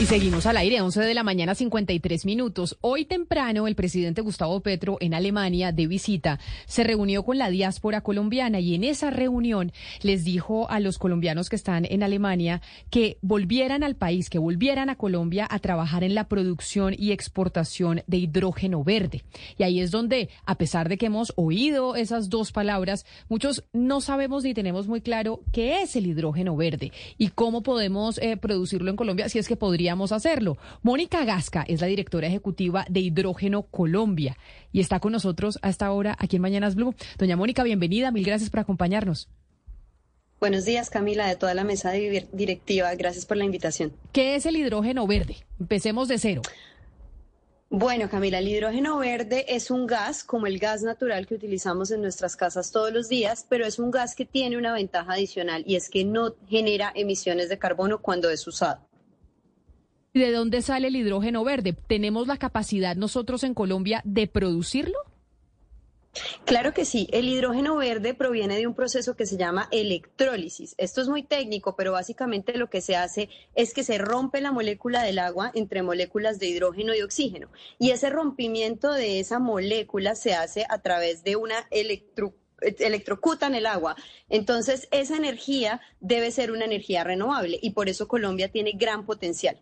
Y seguimos al aire, 11 de la mañana, 53 minutos. Hoy temprano, el presidente Gustavo Petro, en Alemania, de visita, se reunió con la diáspora colombiana y en esa reunión les dijo a los colombianos que están en Alemania que volvieran al país, que volvieran a Colombia a trabajar en la producción y exportación de hidrógeno verde. Y ahí es donde, a pesar de que hemos oído esas dos palabras, muchos no sabemos ni tenemos muy claro qué es el hidrógeno verde y cómo podemos eh, producirlo en Colombia, si es que podría hacerlo. Mónica Gasca es la directora ejecutiva de Hidrógeno Colombia y está con nosotros a esta hora aquí en Mañanas Blue. Doña Mónica, bienvenida, mil gracias por acompañarnos. Buenos días, Camila, de toda la mesa directiva. Gracias por la invitación. ¿Qué es el hidrógeno verde? Empecemos de cero. Bueno, Camila, el hidrógeno verde es un gas como el gas natural que utilizamos en nuestras casas todos los días, pero es un gas que tiene una ventaja adicional y es que no genera emisiones de carbono cuando es usado. ¿De dónde sale el hidrógeno verde? ¿Tenemos la capacidad nosotros en Colombia de producirlo? Claro que sí, el hidrógeno verde proviene de un proceso que se llama electrólisis. Esto es muy técnico, pero básicamente lo que se hace es que se rompe la molécula del agua entre moléculas de hidrógeno y oxígeno. Y ese rompimiento de esa molécula se hace a través de una electro electrocutan el agua. Entonces, esa energía debe ser una energía renovable y por eso Colombia tiene gran potencial.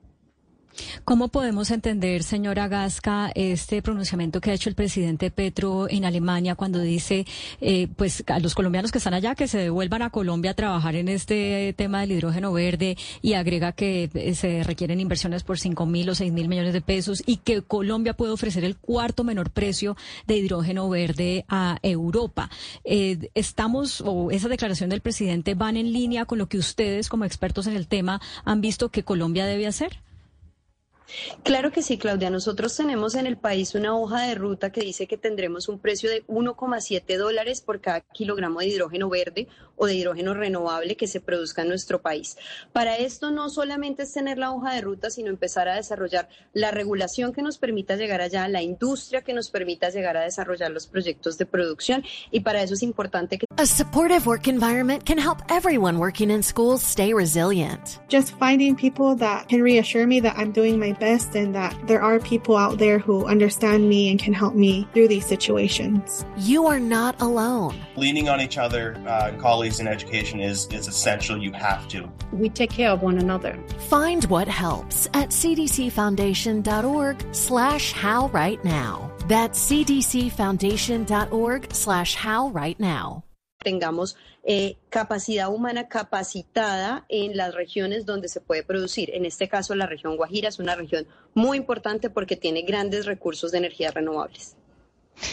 ¿Cómo podemos entender, señora Gasca, este pronunciamiento que ha hecho el presidente Petro en Alemania cuando dice, eh, pues, a los colombianos que están allá que se devuelvan a Colombia a trabajar en este tema del hidrógeno verde y agrega que eh, se requieren inversiones por cinco mil o seis mil millones de pesos y que Colombia puede ofrecer el cuarto menor precio de hidrógeno verde a Europa? Eh, estamos, o esa declaración del presidente van en línea con lo que ustedes, como expertos en el tema, han visto que Colombia debe hacer? Claro que sí, Claudia. Nosotros tenemos en el país una hoja de ruta que dice que tendremos un precio de 1,7 dólares por cada kilogramo de hidrógeno verde o de hidrógeno renovable que se produzca en nuestro país. Para esto no solamente es tener la hoja de ruta, sino empezar a desarrollar la regulación que nos permita llegar allá, la industria que nos permita llegar a desarrollar los proyectos de producción y para eso es importante que A supportive work environment can help everyone working in schools stay resilient. Just finding people that can reassure me that I'm doing my best and that there are people out there who understand me and can help me through these situations. You are not alone. Leaning on each other, uh, colleagues in education is, is essential. You have to. We take care of one another. Find what helps at cdcfoundation.org slash how right now. That's cdcfoundation.org slash how right now. tengamos eh, capacidad humana capacitada en las regiones donde se puede producir. En este caso, la región Guajira es una región muy importante porque tiene grandes recursos de energías renovables.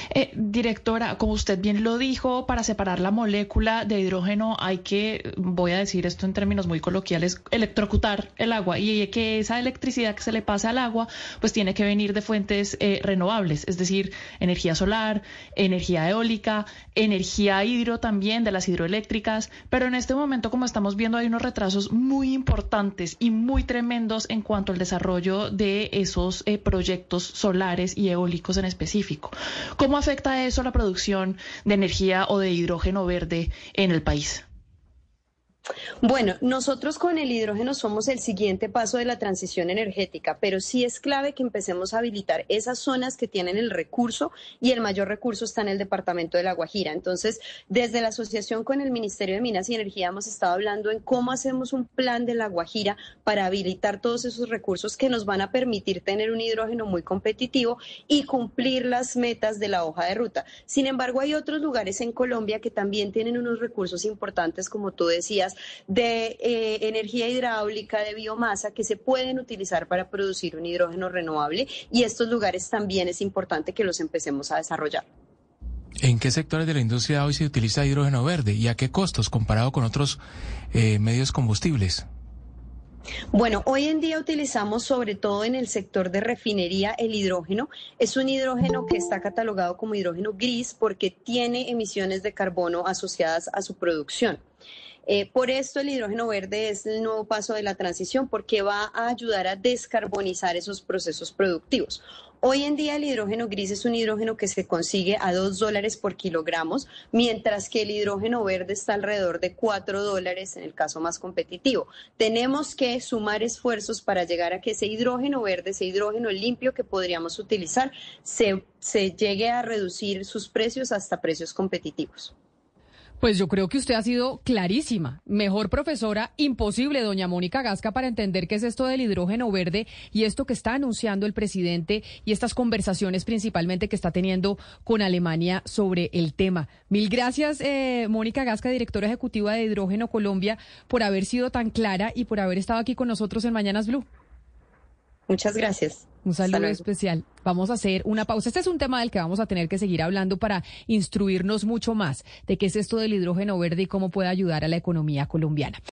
Eh, directora, como usted bien lo dijo, para separar la molécula de hidrógeno hay que, voy a decir esto en términos muy coloquiales, electrocutar el agua y que esa electricidad que se le pasa al agua pues tiene que venir de fuentes eh, renovables, es decir, energía solar, energía eólica, energía hidro también de las hidroeléctricas, pero en este momento como estamos viendo hay unos retrasos muy importantes y muy tremendos en cuanto al desarrollo de esos eh, proyectos solares y eólicos en específico. ¿Cómo afecta eso a la producción de energía o de hidrógeno verde en el país? Bueno, nosotros con el hidrógeno somos el siguiente paso de la transición energética, pero sí es clave que empecemos a habilitar esas zonas que tienen el recurso y el mayor recurso está en el departamento de La Guajira. Entonces, desde la asociación con el Ministerio de Minas y Energía hemos estado hablando en cómo hacemos un plan de La Guajira para habilitar todos esos recursos que nos van a permitir tener un hidrógeno muy competitivo y cumplir las metas de la hoja de ruta. Sin embargo, hay otros lugares en Colombia que también tienen unos recursos importantes, como tú decías, de eh, energía hidráulica, de biomasa, que se pueden utilizar para producir un hidrógeno renovable y estos lugares también es importante que los empecemos a desarrollar. ¿En qué sectores de la industria hoy se utiliza hidrógeno verde y a qué costos comparado con otros eh, medios combustibles? Bueno, hoy en día utilizamos sobre todo en el sector de refinería el hidrógeno. Es un hidrógeno que está catalogado como hidrógeno gris porque tiene emisiones de carbono asociadas a su producción. Eh, por esto el hidrógeno verde es el nuevo paso de la transición porque va a ayudar a descarbonizar esos procesos productivos. Hoy en día el hidrógeno gris es un hidrógeno que se consigue a 2 dólares por kilogramos, mientras que el hidrógeno verde está alrededor de 4 dólares en el caso más competitivo. Tenemos que sumar esfuerzos para llegar a que ese hidrógeno verde, ese hidrógeno limpio que podríamos utilizar, se, se llegue a reducir sus precios hasta precios competitivos. Pues yo creo que usted ha sido clarísima. Mejor profesora imposible, doña Mónica Gasca, para entender qué es esto del hidrógeno verde y esto que está anunciando el presidente y estas conversaciones principalmente que está teniendo con Alemania sobre el tema. Mil gracias, eh, Mónica Gasca, directora ejecutiva de Hidrógeno Colombia, por haber sido tan clara y por haber estado aquí con nosotros en Mañanas Blue. Muchas gracias. Un saludo especial. Vamos a hacer una pausa. Este es un tema del que vamos a tener que seguir hablando para instruirnos mucho más de qué es esto del hidrógeno verde y cómo puede ayudar a la economía colombiana.